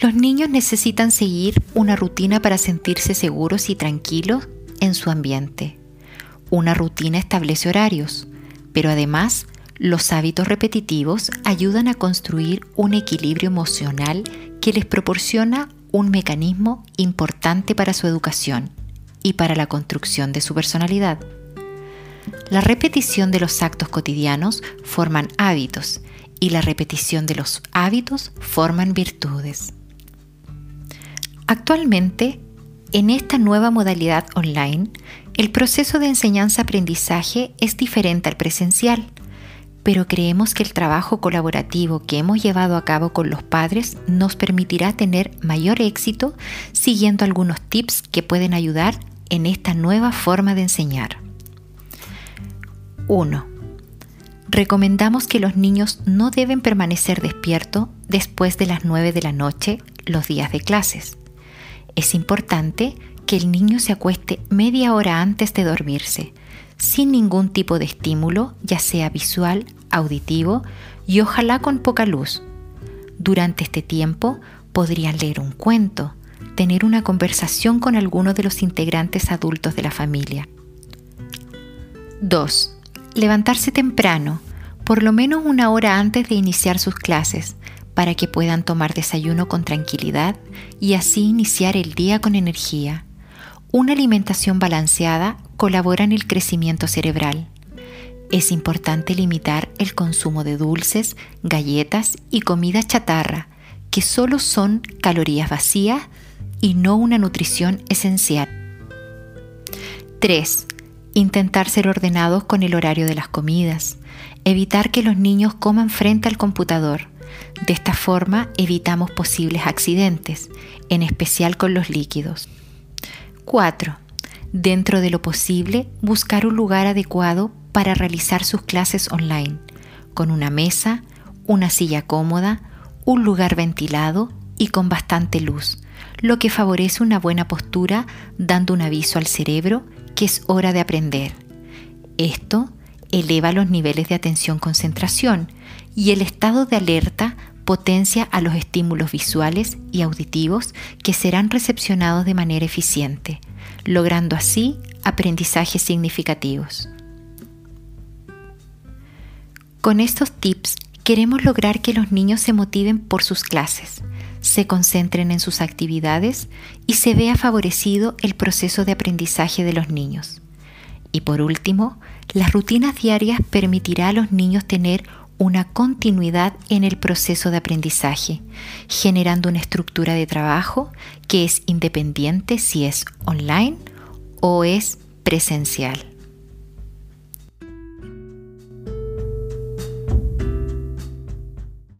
Los niños necesitan seguir una rutina para sentirse seguros y tranquilos en su ambiente. Una rutina establece horarios, pero además los hábitos repetitivos ayudan a construir un equilibrio emocional que les proporciona un mecanismo importante para su educación y para la construcción de su personalidad. La repetición de los actos cotidianos forman hábitos y la repetición de los hábitos forman virtudes. Actualmente, en esta nueva modalidad online, el proceso de enseñanza-aprendizaje es diferente al presencial pero creemos que el trabajo colaborativo que hemos llevado a cabo con los padres nos permitirá tener mayor éxito siguiendo algunos tips que pueden ayudar en esta nueva forma de enseñar. 1. Recomendamos que los niños no deben permanecer despiertos después de las 9 de la noche los días de clases. Es importante que el niño se acueste media hora antes de dormirse, sin ningún tipo de estímulo, ya sea visual, auditivo y ojalá con poca luz. Durante este tiempo podrían leer un cuento, tener una conversación con alguno de los integrantes adultos de la familia. 2. Levantarse temprano, por lo menos una hora antes de iniciar sus clases, para que puedan tomar desayuno con tranquilidad y así iniciar el día con energía. Una alimentación balanceada colabora en el crecimiento cerebral. Es importante limitar el consumo de dulces, galletas y comida chatarra, que solo son calorías vacías y no una nutrición esencial. 3. Intentar ser ordenados con el horario de las comidas. Evitar que los niños coman frente al computador. De esta forma evitamos posibles accidentes, en especial con los líquidos. 4. Dentro de lo posible, buscar un lugar adecuado para realizar sus clases online, con una mesa, una silla cómoda, un lugar ventilado y con bastante luz, lo que favorece una buena postura dando un aviso al cerebro que es hora de aprender. Esto eleva los niveles de atención-concentración y el estado de alerta potencia a los estímulos visuales y auditivos que serán recepcionados de manera eficiente, logrando así aprendizajes significativos. Con estos tips queremos lograr que los niños se motiven por sus clases, se concentren en sus actividades y se vea favorecido el proceso de aprendizaje de los niños. Y por último, las rutinas diarias permitirá a los niños tener una continuidad en el proceso de aprendizaje, generando una estructura de trabajo que es independiente si es online o es presencial.